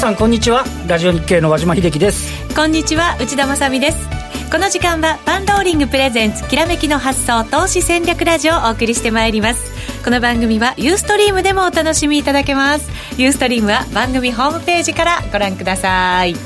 皆さんこんにちは。ラジオ日経の和島秀樹です。こんにちは内田まさです。この時間はパンローリングプレゼンツきらめきの発想投資戦略ラジオをお送りしてまいります。この番組はユーストリームでもお楽しみいただけます。ユーストリームは番組ホームページからご覧ください。さ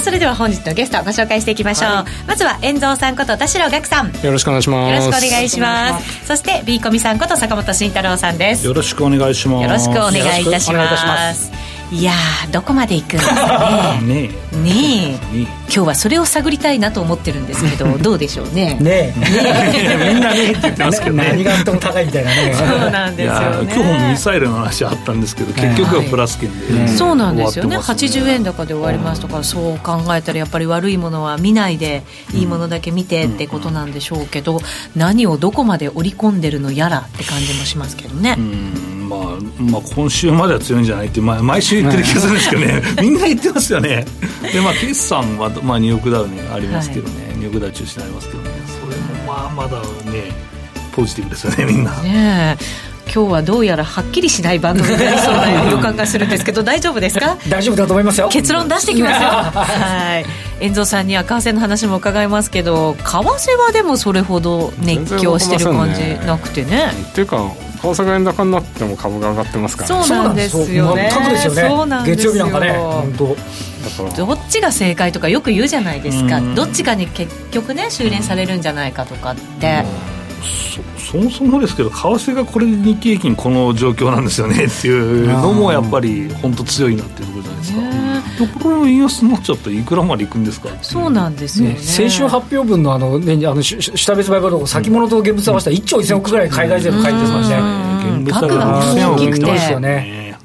あそれでは本日のゲストをご紹介していきましょう、はい、まずは遠蔵さんこと田代岳さん。よろしくお願いします。よろしくお願いします。そして B コミさんこと坂本慎太郎さんです。よろしくお願いします。よろしくお願いいたしますいやどこまで行くんですかね。ねえ。ねえ。今日はそれを探りたいなと思ってるんですけど どうでしょうね。ねえ。みんなねって言ってますけど、ね、何があっても高いみたいなね。そうなんですよね。今日もミサイルの話あったんですけど結局はプラス圏で、はい、そうなんですよね。80円高で終わりますとかそう考えたらやっぱり悪いものは見ないでいいものだけ見てってことなんでしょうけど何をどこまで織り込んでるのやらって感じもしますけどね。うんまあ、まあ今週までは強いんじゃないって毎毎週言ってる気がするんですけどね。みんな言ってますよね。でまあ決算は、まあ、ニューヨークダウねありますけどね、はい、ニューヨークダウ中心にありますけどね。それもまあまだねポジティブですよねみんな。ね今日はどうやらはっきりしない番組になりそうな予感がするんですけど大丈夫ですか？大丈夫だと思いますよ。結論出してきますよ。はい。遠藤さんには為替の話も伺いますけど為替はでもそれほど熱狂してる感じなくてねね。っていうか為替が円高になっても株が上がってますから、ね、そうなんですよね。全くですよね。そうなんですよ。月曜日なんかね本当。どっちが正解とかよく言うじゃないですか、どっちかに結局ね修練されるんじゃないかとかって、そもそもですけど為替がこれで日経平均この状況なんですよね っていうのもやっぱり本当強いなっていうところじゃないですか、ね、これも円安になっちゃったらいくらまでいくんですか？そうなんですよね、ね、先週発表分のあの、ね、あの下別売買の先物と現物合わせたら1兆1000億ぐらい海外税の書いてますね。現物が大きくてですよね。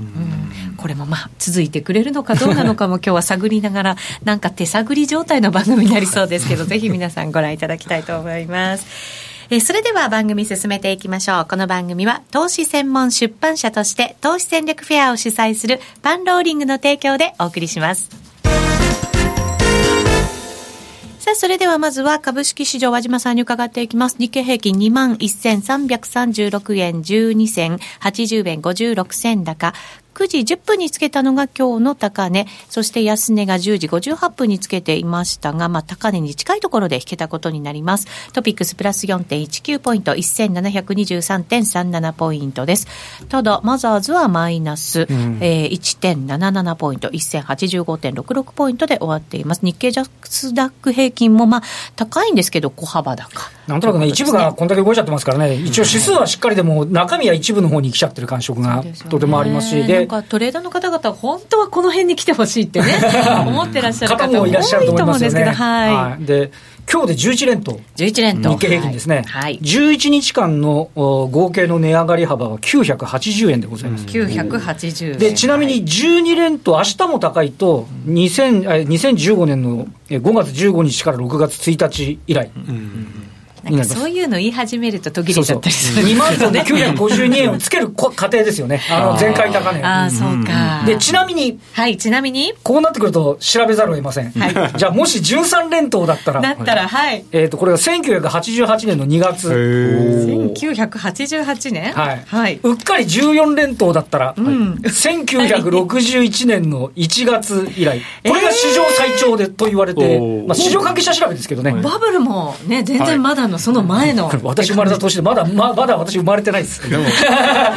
これもまあ続いてくれるのかどうなのかも今日は探りながらなんか手探り状態の番組になりそうですけどぜひ皆さんご覧いただきたいと思います。えそれでは番組進めていきましょう。この番組は投資専門出版社として投資戦略フェアを主催するパンローリングの提供でお送りします。さあ、それではまずは株式市場和島さんに伺っていきます。日経平均21,336円12銭、80円56銭高、9時10分につけたのが今日の高値、そして安値が10時58分につけていましたが、まあ、高値に近いところで引けたことになります。トピックスプラス4.19ポイント、1723.37ポイントです。ただ、マザーズはマイナス、うん、えー、1.77ポイント、1085.66ポイントで終わっています。日経ジャスダック平均も、まあ、高いんですけど、小幅高。なんとなくね、一部がこんだけ動いちゃってますからね、一応指数はしっかりでも、中身は一部の方に来ちゃってる感触がとてもありますし、で、かトレーダーの方々、本当はこの辺に来てほしいってね、思ってらっしゃる方もいらっしゃると思いますよね。はい、はい、で今日で11連投。11連投。日経平均ですね。はい。11日間の合計の値上がり幅は980円でございます。980円。で、ちなみに12連投、明日も高いと、2000 2015年の5月15日から6月1日以来。うんなんかそういうの言い始めると途切れちゃったりする2万952 円をつける過程ですよね、あの前回高値ああ、そうか。で、ちなみに、はい、ちなみに、こうなってくると調べざるを得ません。はい、じゃあ、もし13連投だったら、だったら、はい。えっ、と、これが1988年の2月。1988年？はい。はい。うっかり14連投だったら、うん、1961年の1月以来、これが史上最長でと言われて、まあ、市場関係者調べですけどね。バブルもね、全然まだののその前の 私生まれた年でまだままだ私生まれてないです。でも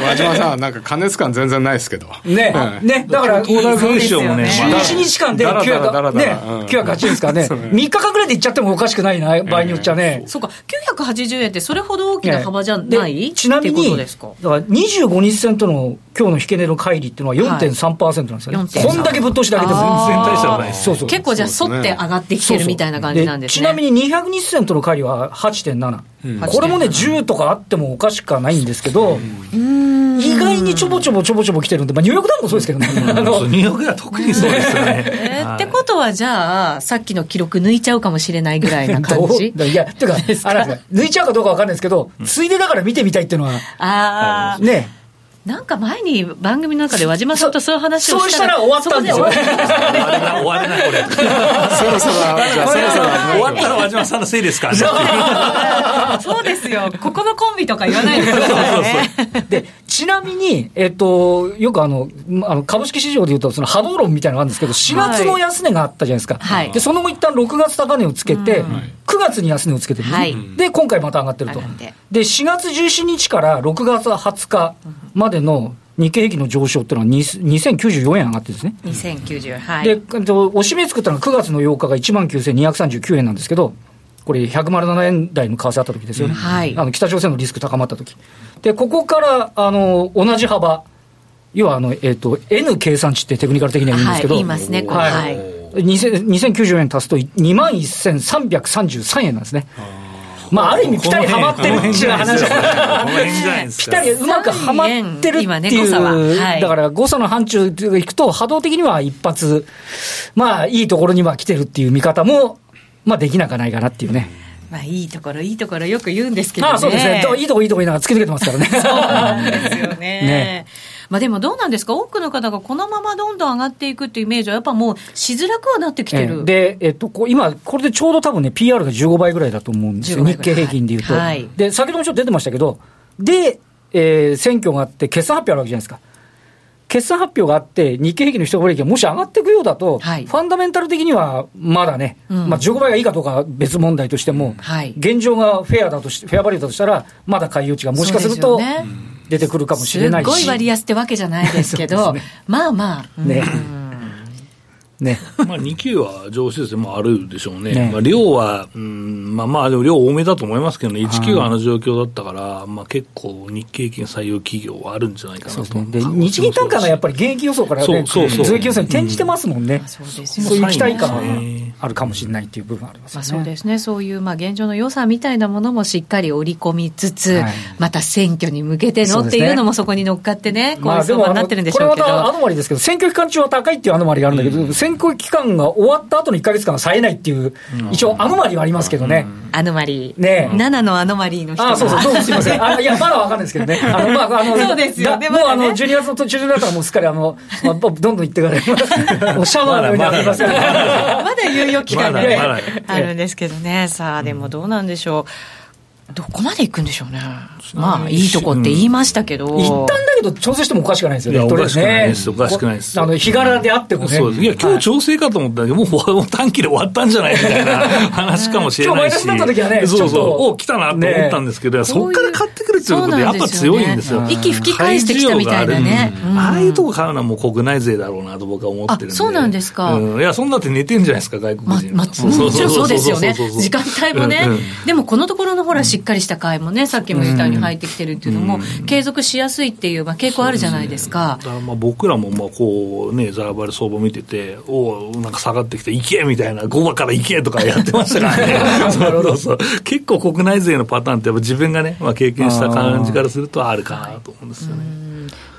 和島さんなんか加熱感全然ないですけど。ね、うん、ねだから大台文章もね。11日間で900ね980ですからね。3日間ぐらいでいっちゃってもおかしくないな場合によっちゃね。そうか。980円ってそれほど大きな幅じゃないちなみにだか？ら25日線との今日の引け値の乖離っていうのは4.3%なんですよね、はい、こんだけぶっ通しだけでも。全然大したないそうそう結構じゃあ沿って上がってきてるみたいな感じなんですね。ちなみに200日線との乖離は8.7、うん、これもね10とかあってもおかしくはないんですけど、意外にちょぼちょぼちょぼちょぼ来てるんで、まあ、ニューヨークダウンもそうですけどね、ニューヨークダウン特にそうですよね、えー、ってことはじゃあさっきの記録抜いちゃうかもしれないぐらいな感じ？いやっていうか？あ抜いちゃうかどうか分かんないですけど、ついでだから見てみたいっていうのは。あねなんか前に番組の中で和島さんとそういう話をそうしたら終わったんですよ。終わった終われない、これ。そろそろ、じゃあそろそろ。終わったら和島さんのせいですからね。そうですよ。ここのコンビとか言わないでくださいね。で、ちなみに、えっと、よくあの、あの株式市場でいうと、その波動論みたいなのがあるんですけど、4月の安値があったじゃないですか。はいで、その後一旦6月高値をつけて、9月に安値をつけてるんですねはいで、今回また上がってると。で、4月17日から6月20日までの日経平均の上昇っていうのは2 2094円上がってるんですね。2090、はい。で、えっとおしめ作ったのが9月の8日が1万9239円なんですけど、これ107円台の為替あった時ですよね。はいあの北朝鮮のリスク高まった時。で、ここから、あの、同じ幅、要は、あの、えっ、と、N 計算値ってテクニカル的には言うんですけど、はい言いますねこれはい2000 2090円足すと2万1333円なんですね。まあ、ある意味、ぴったりはまってるっていう話この辺じゃないですぴっか。たりうまくはまってるって今ねいう、誤差ははいだから誤差の範疇でいくと、波動的には一発、まあ、いいところには来てるっていう見方も、まあ、できなくはないかなっていうね。まあ、いいところ、いいところよく言うんですけどね。ああそうですね。いいとこいいとこ言いながら突き抜けてますからね。そうなんですよね。ねまあでもどうなんですか、多くの方がこのままどんどん上がっていくっていうイメージは、やっぱもうしづらくはなってきてる。ええで、えっと、こう今、これでちょうど多分ね、PR が15倍ぐらいだと思うんですよ、15倍日経平均でいうと。はいで、先ほどもちょっと出てましたけど、で、えー選挙があって、決算発表あるわけじゃないですか。決算発表があって、日経平均の一株利益がもし上がっていくようだと、はい。ファンダメンタル的にはまだね、うん。まあ、15倍がいいかどうかは別問題としても、はい。現状がフェアだとしフェアバリューだとしたら、まだ買い余地がもしかすると出てくるかもしすれないし。っごい割安ってわけじゃないですけど、ね。まあまあ、ねね。まあ、2級は上昇ですね、まあ、あるでしょうね、ね。まあ、量は、うん、まあまあ、でも量多めだと思いますけどね、1級があの状況だったから、まあ、結構、日経平均採用企業はあるんじゃないかなと。で日銀単価がやっぱり現役予想からね、そうそうそう。増益予想に転じてますもんね、そうですよそういう期待感はね。あるかもしれないっていう部分ありますまあ。そうですね、そういうまあ現状の良さみたいなものもしっかり織り込みつつ、はい。また選挙に向けてのっていうのもそこに乗っかってね、こういう相場になってるんでしょうけど。これまたアノマリですけど、選挙期間中は高いっていうアノマリがあるんだけど、選挙期間が終わった後の1か月間は冴えないっていう、一応アノマリはありますけどね。アノマリー。ねえ7のアノマリーの人が。あそうそう、どうもすみません。あいや、まだわかんないですけどね。あの、まあ、あの、そうですよもうあの、まだね12月の途中だったらもうすっかりあの、まあ、どんどん行ってから、もうシャワーのようにあります。まだ猶予期間があるんですけどね。さあ、でもどうなんでしょう。どこまで行くんでしょうね。まあ、いいとこって言いましたけど。一旦だけど調整してもおかしくないですよね。いやおかしくないですおかしくないですあの、日柄であってもね。そうですいや、今日調整かと思ったけど、もうもう短期で終わったんじゃないみたいな 話かもしれないし。今日マイナスになった時はねそうそう。お来たなと思ったんですけど、そっから買ってくるっていうことで、やっぱ強いんですよ。そうなんですよね息吹き返してきたみたいなねあるああいうとこ買うのはもう国内税だろうなと僕は思ってるんで。あそうなんですかうんいや、そんなって寝てんじゃないですか、外国ま人。まもちろんそうですよね。時間帯もね。でもこのところのほらしっかりした買いもね、さっきも言ったように入ってきてるっていうのも、継続しやすいっていう、まあ傾向あるじゃないですかだ。からまあ僕らもまあこうね、ザラバル相場見てて、おおなんか下がってきて、行けみたいな、5番から行けとかやってましたからね。そうそうそう。結構国内税のパターンってやっぱ自分がね、まあ経験した感じからするとあるかなと思うんですよね。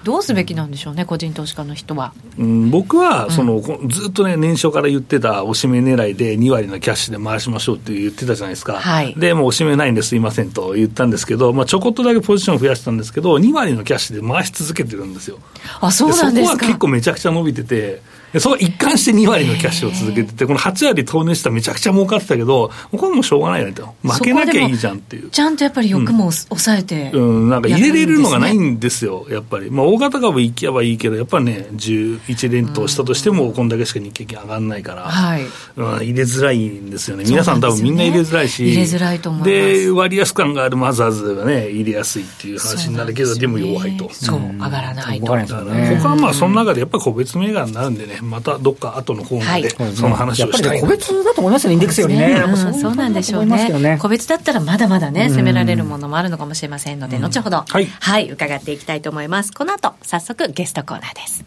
どうすべきなんでしょうね、個人投資家の人は。うん、僕はその、こずっとね、年初から言ってた、おしめ狙いで2割のキャッシュで回しましょうって言ってたじゃないですか、はいでもうおしめないんですいませんと言ったんですけど、まあ、ちょこっとだけポジション増やしたんですけど、2割のキャッシュで回し続けてるんですよ。あ、そうなんですか。そこは結構めちゃくちゃ伸びてて、でそこは一貫して2割のキャッシュを続けてて、この8割投入したらめちゃくちゃ儲かってたけど、これはもうしょうがないよねと、負けなきゃいいじゃんっていう。ちゃんとやっぱり欲も抑えて、うん、なんか入れれるのがないんですよ、やっぱり。まあ、大型株行けばいいけど、やっぱりね、11連投したとしても、こんだけしか日経平均上がんないから、はいうん、入れづらいんですよね。皆さん多分みんな入れづらいし。入れづらいと思いますで、割安感があるマザーズがね、入れやすいっていう話になるけど、でも弱いと。そう、上がらないと。わからないですだからよね。ここはまあ、その中でやっぱり個別銘柄になるんでね、またどっか後のコーナーではいその話やっぱりね、をしたいな個別だと思いますよね、インデックスよりね。うんそうなんでしょう思いますけどね。個別だったらまだまだね、攻められるものもあるのかもしれませんので、後ほど、はいはい、伺っていきたいと思います。この後、早速ゲストコーナーです。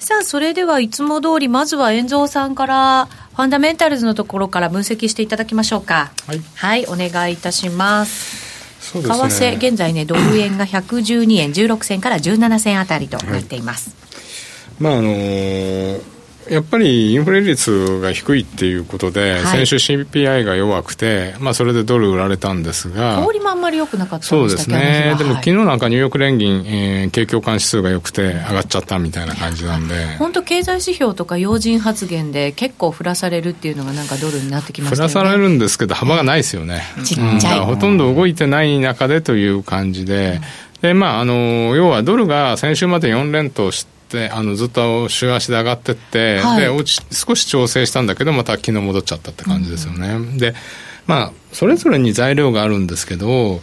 さあ、それではいつも通り、まずは遠蔵さんから、ファンダメンタルズのところから分析していただきましょうか。はいはい、お願いいたします。為替、現在ね、ドル円が112円16銭から17銭あたりとなっています。まああのーやっぱりインフレ率が低いっていうことで、はい、先週 CPI が弱くて、まあ、それでドル売られたんですが、氷もあんまり良くなかったそうですね、でも昨日なんかニューヨーク連銀、えー、景況感指数が良くて、上がっちゃったみたいな感じなんで、本当、経済指標とか要人発言で、結構振らされるっていうのが、なんかドルになってきました、ね、振らされるんですけど、幅がないですよね、ちっちゃい、うん、ほとんど動いてない中でという感じで。でまあ、あの要はドルが先週まで4連投して、あのずっと週足で上がってって、はい、で落ち少し調整したんだけど、また昨日戻っちゃったって感じですよね。うん、で、まあ、それぞれに材料があるんですけど、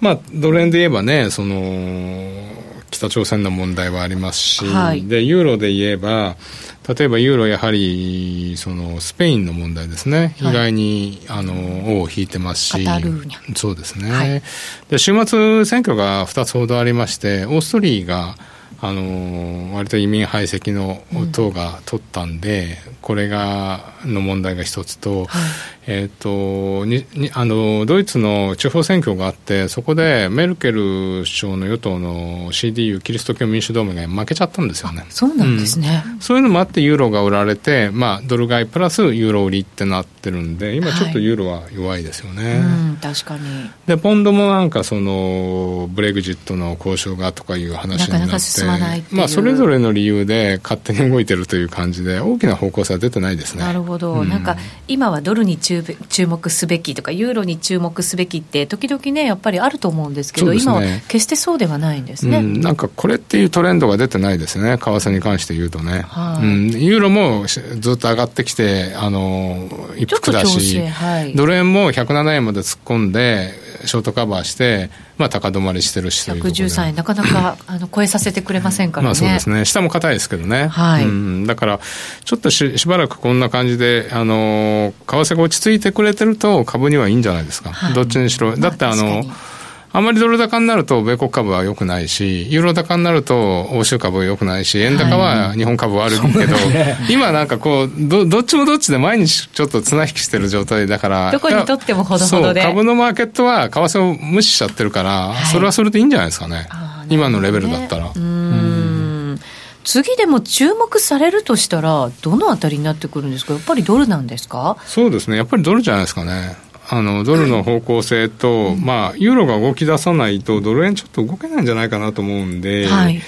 まあ、ドル円で言えばね、その、北朝鮮の問題はありますし、はい、で、ユーロで言えば、例えばユーロやはりそのスペインの問題ですね、意外にあの尾を引いてますし、そうですね、はい、で週末選挙が2つほどありまして、オーストリーがあの割と移民排斥の党が取ったんで、これがの問題が一つと、えーとににあのドイツの地方選挙があってそこでメルケル首相の与党の CDU キリスト教民主同盟が負けちゃったんですよね。そうなんですね、うん、そういうのもあってユーロが売られて、まあ、ドル買いプラスユーロ売りってなってるんで今ちょっとユーロは弱いですよね、はい。うん、確かに。でポンドもなんかそのブレグジットの交渉がとかいう話になってなかなまあ、それぞれの理由で勝手に動いてるという感じで大きな方向性は出てないですね。なるほど、うん、なんか今はドルに注注目すべきとか、ユーロに注目すべきって、時々ね、やっぱりあると思うんですけど、ね、今は決してそうではないんですね、うん、なんかこれっていうトレンドが出てないですね、為替に関して言うとね、はい、うん、ユーロもずっと上がってきて、あの一服だし、はい、ドル円も107円まで突っ込んで、ショートカバーして、まあ、高止まりしてるしという113円、なかなか あの超えさせてくれませんからね。まあ、そうですね、下も硬いですけどね、はい、うん、だから、ちょっとししばらくこんな感じで、あの為替が落ち着いてくれてると、株にはいいんじゃないですか、はい、どっちにしろ。だってあの、まああまりドル高になると米国株は良くないし、ユーロ高になると欧州株は良くないし、円高は日本株は悪いけど、はいね、今なんかこうど、どっちもどっちで毎日ちょっと綱引きしてる状態だから、どこにとってもほどほどで。株のマーケットは為替を無視しちゃってるから、はい、それはそれでいいんじゃないですかね。今のレベルだったら。うん次でも注目されるとしたら、どのあたりになってくるんですか、やっぱりドルなんですか？そうですね、やっぱりドルじゃないですかね。あのドルの方向性と、まあ、ユーロが動き出さないと、ドル円ちょっと動けないんじゃないかなと思うんで。はい。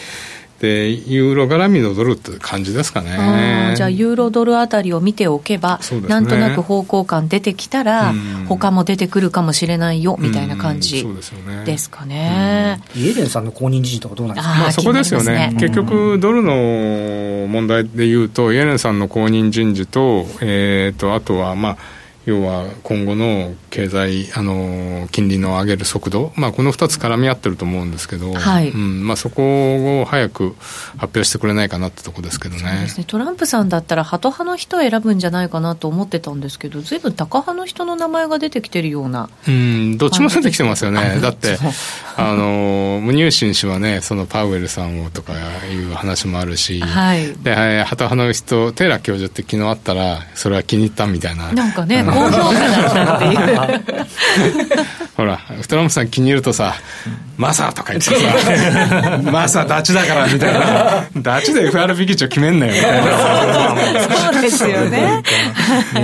でユーロ絡みのドルって感じですかね。じゃあ、ユーロドルあたりを見ておけば、ね、なんとなく方向感出てきたら、他も出てくるかもしれないよみたいな感じですかね、イエレンさんの後任人事とかどうなんですか、まあ、そこですよね、結局、ドルの問題でいうと、イエレンさんの後任人事と、えーとあとは、まあ、要は今後の経済あの金利の上げる速度、まあ、この2つ絡み合ってると思うんですけど、はい。うん。まあ、そこを早く発表してくれないかなってとこですけどね。ね。トランプさんだったらハト派の人を選ぶんじゃないかなと思ってたんですけどずいぶんタカ派の人の名前が出てきてるような。うん。どっちも出てきてますよね。だって あのムニューシン氏はねそのパウエルさんをとかいう話もあるし、はい、でハト派の人テイラー教授って昨日あったらそれは気に入ったみたいな。なんかね高評価だったっていうほらトランプさん気に入るとさ「マサ」とか言ってさ「マサダチだから」みたいな「ダチで FRB 議長決めんなよ」みたいなそうですよね、う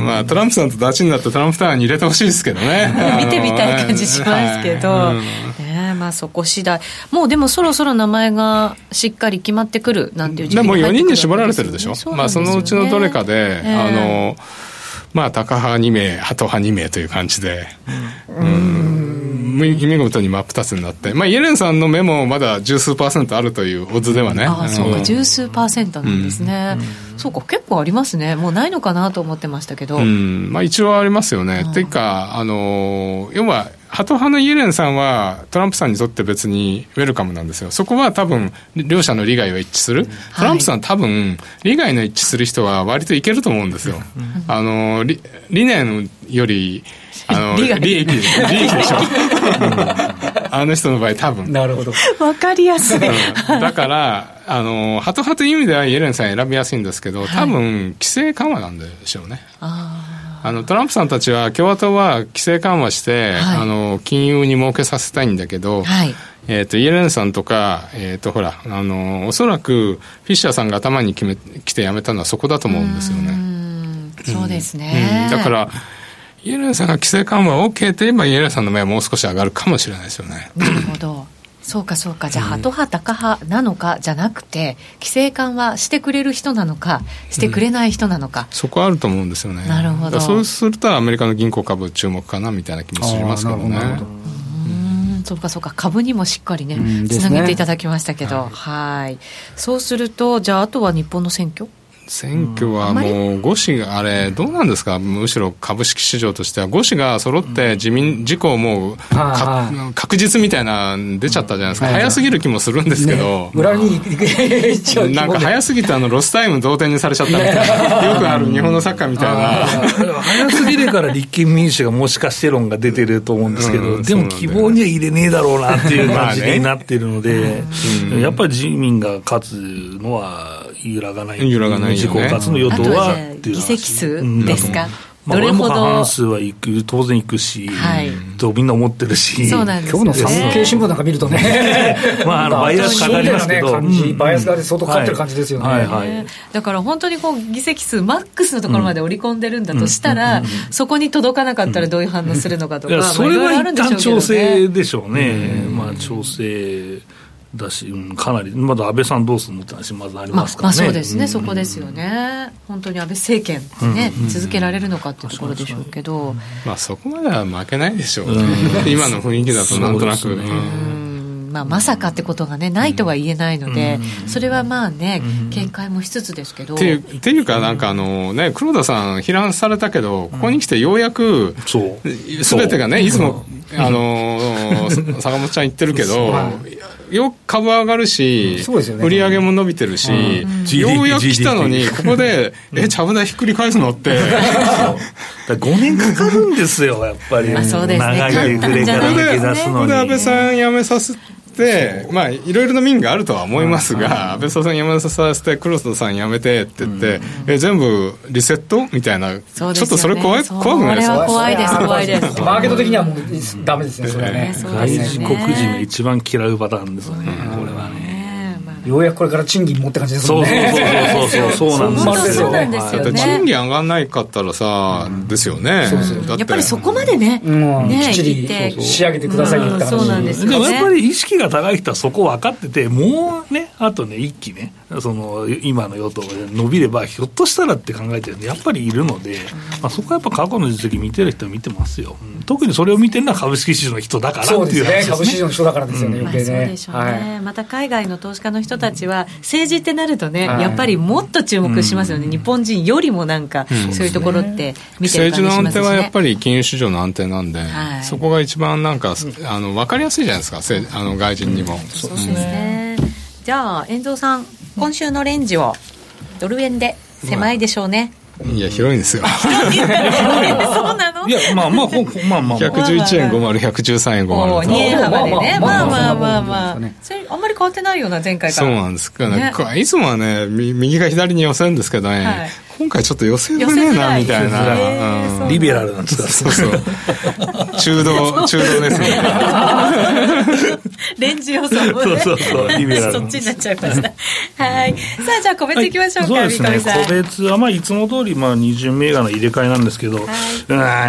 ん、まあトランプさんとダチになってトランプタワーに入れてほしいですけどね。見てみたい感じしますけど、はいうん。ねまあそこ次第。もうでもそろそろ名前がしっかり決まってくるなんていう時期でも4人に絞られてるでしょ、ね、まあそのうちのどれかで、えー、あのまあ、タカ派2名、ハト派2名という感じで、うん、見事に真っ二つになって、まあ、イエレンさんの目もまだ十数パーセントあるというオッズではね。ああ、そうか、十数パーセントなんですね。うん、そうか、結構ありますね。もうないのかなと思ってましたけど。うん、まあ、一応ありますよね。っていうか、あの、要は、ハト派のイエレンさんはトランプさんにとって別にウェルカムなんですよ。そこは多分両者の利害は一致する。トランプさん多分利害の一致する人は割といけると思うんですよ。あの理理念よりあの 利益利益でしょ。あの人の場合多分。なるほど。わかりやすい。だからあのハト派という意味ではイエレンさん選びやすいんですけど、多分規制緩和なんでしょうね。ああ。あのトランプさんたちは共和党は規制緩和して、はい、あの金融に儲けさせたいんだけど、はい、えーと、イエレンさんとか、えーと、ほらあのおそらくフィッシャーさんが頭に決め来て辞めたのはそこだと思うんですよね。そうですね、うん、だからイエレンさんが規制緩和 OK と言えばイエレンさんの目はもう少し上がるかもしれないですよね。なるほどそうかそうか。じゃあ、ハト派タカ派なのか？じゃなくて規制緩和してくれる人なのか？してくれない人なのか、うん、そこあると思うんですよね。なるほど。そうするとアメリカの銀行株注目かなみたいな気もしますけどね。そうかそうか。株にもしっかりねつな、ね、げていただきましたけど、はい、はい。そうするとじゃああとは日本の選挙？選挙はもう、五市があれ、どうなんですか、むしろ株式市場としては、五市が揃って自民、自公もう確実みたいな出ちゃったじゃないですか、早すぎる気もするんですけど、裏になんか早すぎて、あのロスタイム同点にされちゃったみたいな、よくある日本のサッカーみたいな。早すぎるから立憲民主がもしかして論が出てると思うんですけど、でも希望には入れねえだろうなっていう感じになってるので、やっぱり自民が勝つのは揺らがない。揺らがない自公活の与党は議席数ですか、どれほど過半数はいく当然いくし、はい、とみんな思ってるし、そうなんです今日の産経新聞なんか見るとね、まあ、あのバイアスかかりますけど、ね、バイアスが相当かかってる感じですよね、はいはい。はい、だから本当にこう議席数、マックスのところまで織り込んでるんだとしたら、そこに届かなかったらどういう反応するのかとか、それは一旦調整でしょうね、まあ、調整。だし、うん、かなり、まだ安倍さんどうするのって話、まずありますからね、まあ、そうですね、うん、そこですよね、本当に安倍政権ね、うん、続けられるのかっていうところでしょうけど、まあ、そこまでは負けないでしょう、ね、今の雰囲気だとなんとなく。まあ、まさかってことがねないとは言えないので、それはまあね、見解もしつつですけど。っていうっていうか、なんかあのね、黒田さん、批判されたけど、ここに来てようやく、すべてがね、いつも、あの 坂本ちゃん言ってるけど、よく株上がるし、売り上げも伸びてるし、ようやく来たのに、ここで、え、ちゃぶ台ひっくり返すのって。5年かかるんですよ、やっぱり。長い触れから抜け出すのに。ここで安倍さん辞めさせて、まあ、いろいろな民があるとは思いますが、安倍さん辞めさせて、黒田さん辞めてって言って、え、全部リセットみたいな、ちょっとそれ怖い、怖くないですか？怖いです、怖いです。マーケット的にはもうダメですね、それはね。外事国人が一番嫌うパターンですよね、これはね。ようやくこれから賃金もって感じですもんね。そうそうそうそうそう。なんですよ、ね。賃金上がんないかったらさ、ですよね。やっぱりそこまでね、きっちり仕上げてくださいよってそうなんですでもやっぱり意識が高い人はそこ分かってて、もうね、あとね、一期ね、その今の与党が伸びれば、ひょっとしたらって考えてるやっぱりいるので、まあ、そこはやっぱ過去の実績見てる人は見てますよ。特にそれを見てるのは株式市場の人だからっていう話ですね。株式市場の人だからですよね、余計ね。そうでしょうね。また海外の投資家の人たちは、政治ってなるとね、やっぱりもっと注目しますよね、日本人よりもなんか、そういうところって見てる感じしますね。政治の安定はやっぱり金融市場の安定なんで、そこが一番なんか、あの分かりやすいじゃないですか、あの外人にも。そうですね。じゃあ、遠藤さん、今週のレンジをドル円で狭いでしょうね。いや、広いんですよ。そうなの？いや、まあまあ、まあまあ。111円50、113円50。2円幅でね。まあまあまあまあ。それ、あんまり変わってないような、前回から。そうなんですかね。いつもはね、右か左に寄せるんですけどね、今回ちょっと寄せづねえなみたいな、リベラルなんですか？そうそう。中道 中道ですね。レンジ予想もね。そうそうそうリベラルそっちになっちゃいました。はい。さあじゃあ個別いきましょうか、そうですね個別。はまあいつも通りまあ二巡銘柄の入れ替えなんですけど、はい、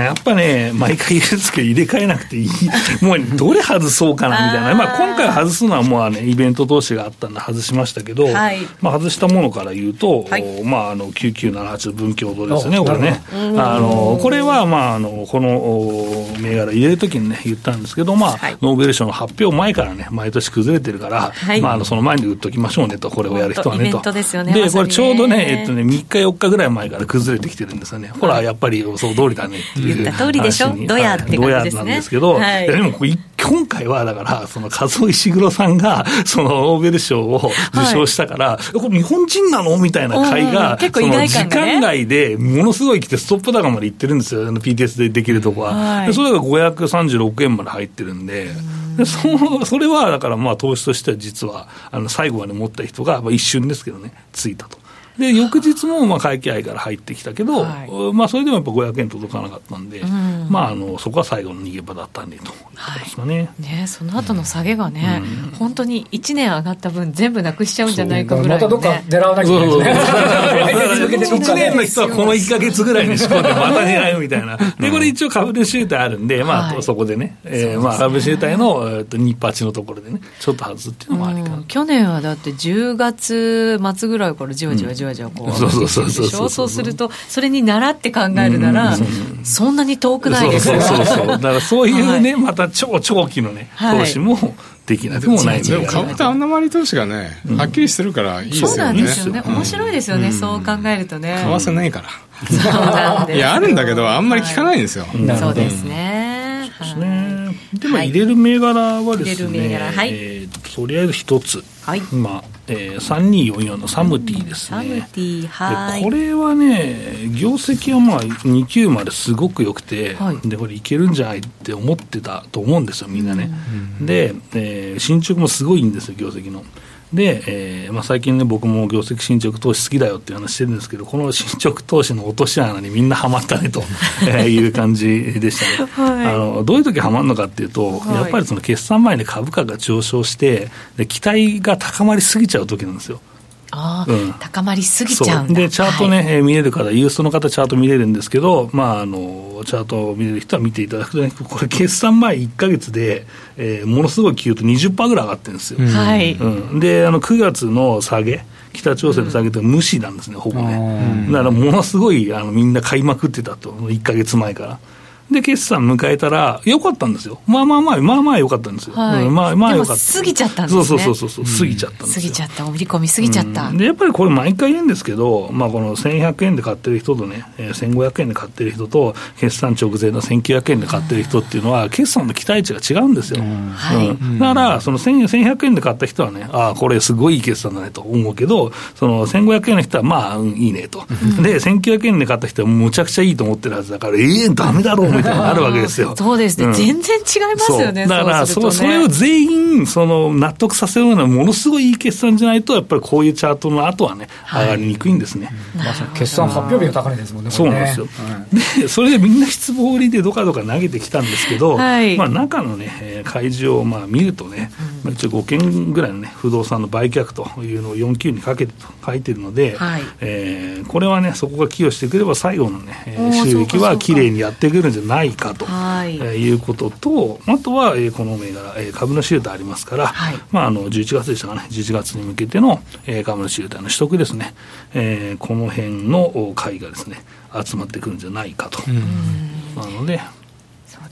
やっぱね毎回言うんですけど入れ替えなくていい。もうどれ外そうかなみたいな。まあ今回外すのはもうねイベント投資があったんで外しましたけど、はい、まあ外したものから言うと、はい、まああの997 7分共同ですね、これね。あのこれは、まあ、あのこの銘柄入れるときにね、言ったんですけど、まあ、はい、ノーベル賞の発表前からね、毎年崩れてるから、はい、まあ、あのその前に売っときましょうねと、これをやる人はねと。でね、これちょうどね、えっとね、3日、4日ぐらい前から崩れてきてるんですよね。ほら、やっぱり予想通りだねっていう。言った通りでしょ、どやって感じですね。なんですけど、はい、でも今回はだから、その和夫石黒さんが、そのノーベル賞を受賞したから、これ日本人なのみたいな会が、結構意外感が、ね、時間外でものすごい来て、ストップ高までいってるんですよ、PTS でできるとこは。はい、それが536円まで入ってるんで。でそそれはだからまあ投資としては実はあの最後まで持った人がまあ一瞬ですけどねついたと。で、翌日もまあ会計愛から入ってきたけど、はい、まあそれでもやっぱ500円届かなかったんで、うん、まああのそこは最後の逃げ場だったんでということですかね。はい、ねその後の下げがね、うん、本当に1年上がった分全部なくしちゃうんじゃないかぐらい、ね、またどっか狙わなきゃいけない。ですね。1年の人はこの1か月ぐらいに仕込んでまた狙うみたいな。で、これ一応株主優待あるんで、まあそこでね、えー、まあ株主優待の、えっと、日八のところでね、ちょっと外すっていうのもありかな。去年はだって10月末ぐらいからじわじわじわじわこう、そうそうそうそう。そうするとそれに習って考えるなら、そんなに遠くないですよ。そうそうそうだからそういうね、また超長期のね投資も、できなくもないでも株と穴回り投資がね、はっきりしてるからいいですよね。そうなんですよね。面白いですよね、そう考えるとね。為替ないから。そうなんです。いや、あるんだけど、あんまり聞かないんですよ。そうですね。ですね。で、も入れる銘柄はですね、はい、えー、とりあえず一つ。はい。まあ、えー、3244のサムティですね。サムティ、はい。これはね、業績はまあ2級まですごく良くて、はい、で、これいけるんじゃないって思ってたと思うんですよ、みんなね。で、えー、進捗もすごいんですよ、業績の。で、えーまあ、最近ね、僕も業績進捗投資好きだよっていう話してるんですけど、この進捗投資の落とし穴にみんなはまったねと いう感じでしたね。はい、あのどういう時はまるのかっていうと、はい、やっぱりその決算前に株価が上昇してで、期待が高まりすぎちゃう時なんですよ。あうん、高まりすぎちゃうんで、チャートね、はい、見れる方、ユーストの方、チャート見れるんですけど、まあ、あのチャートを見れる人は見ていただくとね、これ、決算前1か月で、えー、ものすごい急と20%ぐらい上がってるんですよ。はい、うん、であの、9月の下げ、北朝鮮の下げって無視なんですね、ほぼね。だから、ものすごいあのみんな買いまくってたと、1か月前から。で、決算迎えたら、よかったんですよ。まあまあまあ、まあまあよかったんですよ。はい、まあまあよかった。過ぎちゃったんですね。そうそうそうそう、過ぎちゃったんです過ぎちゃった、お振り込み過ぎちゃった、うん、で、やっぱりこれ毎回言うんですけど、まあこの1100円で買ってる人とね、1500円で買ってる人と、決算直前の1900円で買ってる人っていうのは、決算の期待値が違うんですよ。はい。だから、その1100円で買った人はね、ああ、これすごいいい決算だねと思うけど、その1500円の人はまあ、うん、いいねと。で、1900円で買った人はむちゃくちゃいいと思ってるはずだから、ええー、ダメだろうみたいなのあるわけですよ。そうですね、うん、全然違いますよね、だからそ、ね、それを全員その納得させるような、ものすごいいい決算じゃないと、やっぱりこういうチャートの後はね、はい、上がりにくいんですね。まさに決算発表日が高値ですもんね、そうなんですよ、はい、で、それでみんな失望売りでどかどか投げてきたんですけど、はい、まあ、中のね、開示をまあ見るとね、うん、一応5件ぐらいのね、不動産の売却というのを4級にかけてと書いてるので、はい、えー、これはね、そこが寄与してくれば、最後のね、収益はきれいにやってくるんじゃないかと。はい、えー、いうことと、あとは、えー、この銘柄、えー、株主優待ありますから、はい、まあ、あの11月でしたかね、11月に向けての、えー、株主優待の取得ですね、えー、この辺の会がですね、集まってくるんじゃないかと。なので、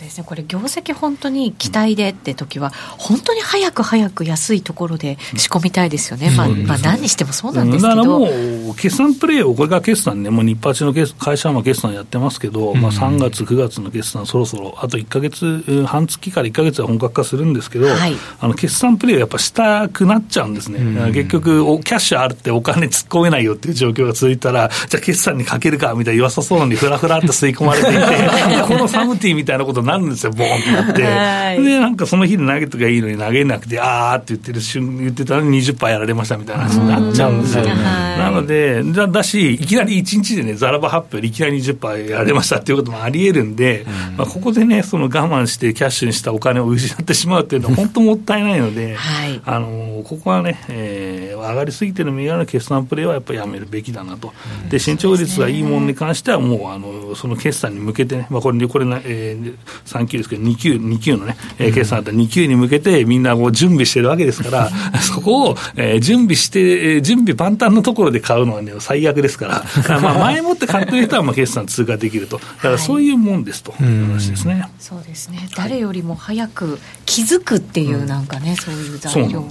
ですね。これ業績本当に期待でって時は、本当に早く早く安いところで仕込みたいですよね、まあ、まあ何にしてもそうなんですけど、だからもう決算プレーをこれから決算ね。もう日八の会社は決算やってますけど、まあ、3月9月の決算そろそろあと1か月半月から1か月は本格化するんですけど、はい、あの決算プレーやっぱしたくなっちゃうんですね、結局キャッシュあるってお金突っ込めないよっていう状況が続いたらじゃあ決算にかけるかみたいな言わさそうなのにふらふらって吸い込まれていて このサムティーみたいなことになるんですよボーンってなって、で、なんかその日で投げとかいいのに投げなくて、あーって言ってる瞬言ってたのに20%やられましたみたいな話になっちゃうんですよ。なので、だだし、いきなり1日でね、ザラバ発表でいきなり20%やられましたっていうこともありえるんで、まあ、ここでね、その我慢してキャッシュにしたお金を失ってしまうっていうのは本当もったいないので、はい、あのここはね、えー、上がりすぎてる銘柄の決算プレーはやっぱりやめるべきだなと。で、進捗率がいいものに関しては、もう、あの、その決算に向けてね、まあ、これ、これ、えー、3級ですけど、2級、2級のね、えー、決算だったら2級に向けてみんなこう準備してるわけですから、そこを、えー、準備して、準備万端のところで買うのはね、最悪ですから、か らまあ前もって買ってる人はまあ決算通過できると。だからそういうもんですという話ですね。そうですね。誰よりも早く気づくっていうなんかね、うん、そういう材料も。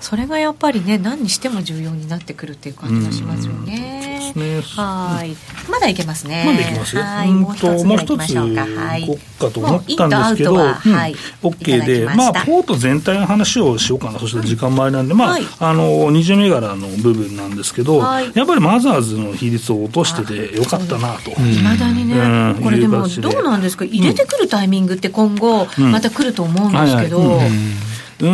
それがやっぱりね、何にしても重要になってくるっていう感じがしますよね。うはい。まだいけますね。まだいけますはい。もう一つ、もう一つ、はい。かと思ったんですけど、はい、OK で、まあ、ポート全体の話をしようかな、そして時間前なんで、まあ、あの、二重銘柄の部分なんですけど、やっぱりマザーズの比率を落としててよかったなと。いまだにね、これでも、どうなんですか、入れてくるタイミングって今後、また来ると思うんですけど、う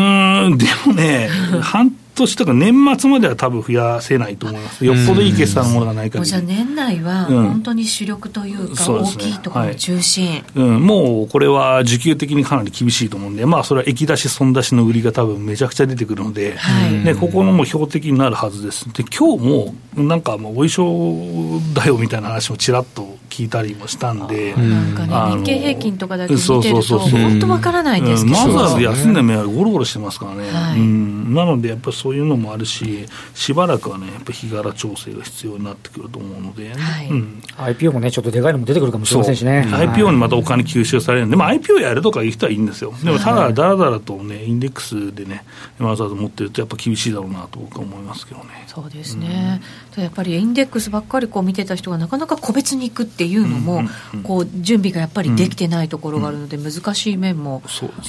ん、でもね、半年とか年末までは多分増やせないと思います。よっぽどいい決算のものがないから。じゃあ年内は本当に主力というか、大きいところ中心、うん、もうこれは需給的にかなり厳しいと思うんで、まあそれは液出し、損出しの売りが多分めちゃくちゃ出てくるので、はい、ね、ここのもう標的になるはずです。で、今日もなんかもうお衣装だよみたいな話もちらっと聞いたりもしたんで、なんかね、日経平均とかだけ見てると、本当わからないんですけど、まずは休んで目はゴロゴロしてますからね、はい、うん、なのでやっぱりそういうのもあるし、しばらくはね、やっぱ日柄調整が必要になってくると思うので、はい。うん、IPO もね、ちょっとでかいのも出てくるかもしれませんしね。IPO にまたお金吸収される。んで、まあ、IPO やるとかいう人はいいんですよ、でもただ、だらだらとね、インデックスでね、わざわざ持ってると、やっぱ厳しいだろうなと僕は思いますけどね。そうですね、うん、やっぱりインデックスばっかりこう見てた人がなかなか個別に行くっていうのも、こう準備がやっぱりできてないところがあるので、難しい面も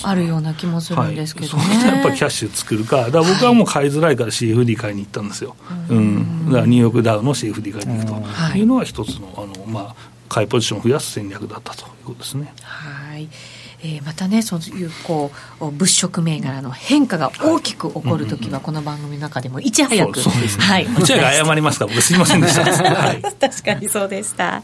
あるような気もするんですけどね。はい、やっぱりキャッシュ作るか、だ僕はもう買いづらいから CFD 買いに行ったんですよ、うん、だからニューヨークダウの CFD 買いに行くと。いうのは一つのあの、まあ、買いポジションを増やす戦略だったということですね。はいえー、またねそういうこう物色銘柄の変化が大きく起こるときは、この番組の中でもいち早く、そうですね、はい、いち早く謝りますか僕すいませんでした、はい、確かにそうでした。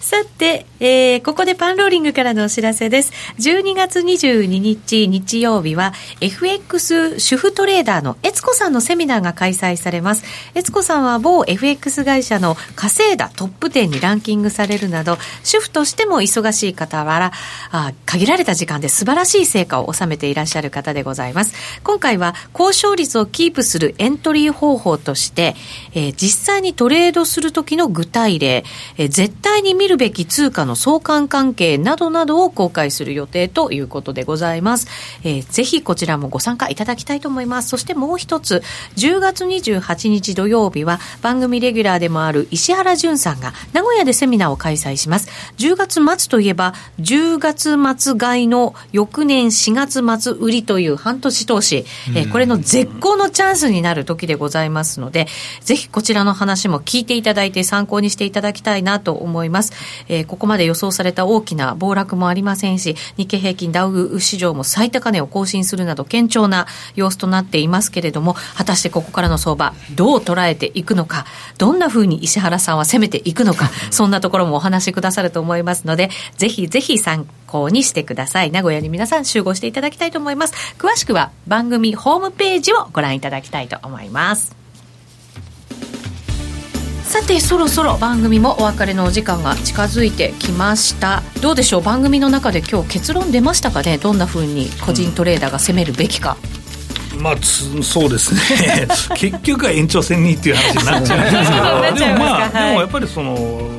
さて、えー、ここでパンローリングからのお知らせです。12月22日日曜日は FX 主婦トレーダーの悦子さんのセミナーが開催されます。悦子さんは某 FX 会社の稼いだトップ10にランキングされるなど主婦としても忙しい傍らあ限られた時間で素晴らしい成果を収めていらっしゃる方でございます。今回は交渉率をキープするエントリー方法として、えー、実際にトレードする時の具体例、えー、絶対に見るべき通貨の相関関係などなどを公開する予定ということでございます。えー、ぜひこちらもご参加いただきたいと思います。そしてもう一つ、10月28日土曜日は番組レギュラーでもある石原淳さんが名古屋でセミナーを開催します。10月末といえば、10月末買いの翌年4月末売りという半年投資、えー、これの絶好のチャンスになる時でございますので、ぜひこちらの話も聞いていただいて参考にしていただきたいなと思います。えー、ここまで予想された大きな暴落もありませんし、日経平均ダウ市場も最高値を更新するなど堅調な様子となっていますけれども、果たしてここからの相場、どう捉えていくのか、どんなふうに石原さんは攻めていくのか、そんなところもお話しくださると思いますので、ぜひぜひ参考にしてください。名古屋に皆さん集合していただきたいと思います。詳しくは番組ホームページをご覧いただきたいと思います。さてそろそろ番組もお別れのお時間が近づいてきました。どうでしょう？番組の中で今日結論出ましたかね？どんなふうに個人トレーダーが攻めるべきか、うん、まあそうですね。結局は延長戦にっていう話になっちゃうんですけど。でもまあ、はい、でもやっぱりその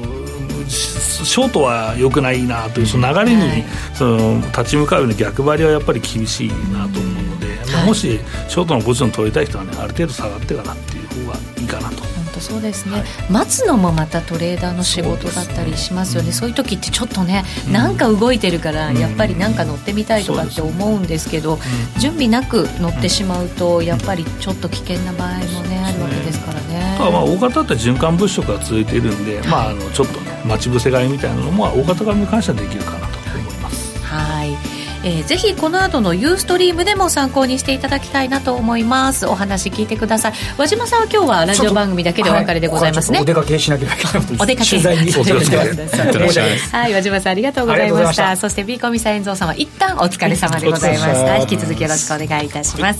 ショートはよくないなというその流れにその立ち向かうような逆張りはやっぱり厳しいなと思うので、まあ、もしショートのポジション取りたい人はねある程度下がってからっていう方がいいかなと。そうですね、はい、待つのもまたトレーダーの仕事だったりしますよね、そう、ね,、いう時ってちょっとね、うん、なんか動いてるから、やっぱりなんか乗ってみたいとかって思うんですけど、うん、準備なく乗ってしまうと、やっぱりちょっと危険な場合もね、あるわけですからね。まあ、大型って循環物色が続いているんで、まあ、あのちょっとね、待ち伏せ買いみたいなのも、大型株に関してはできるかなと思います。はい。えー、ぜひこの後のユーストリームでも参考にしていただきたいなと思います。お話聞いてください。和島さんは今日はラジオ番組だけでお別れでございますね、はい、お出かけしなきゃいけないお出かけ取材に はい和島さんありがとうございました。そしてビーコミサエンゾーさんは一旦お疲れ様でございました。引き続きよろしくお願いいたします、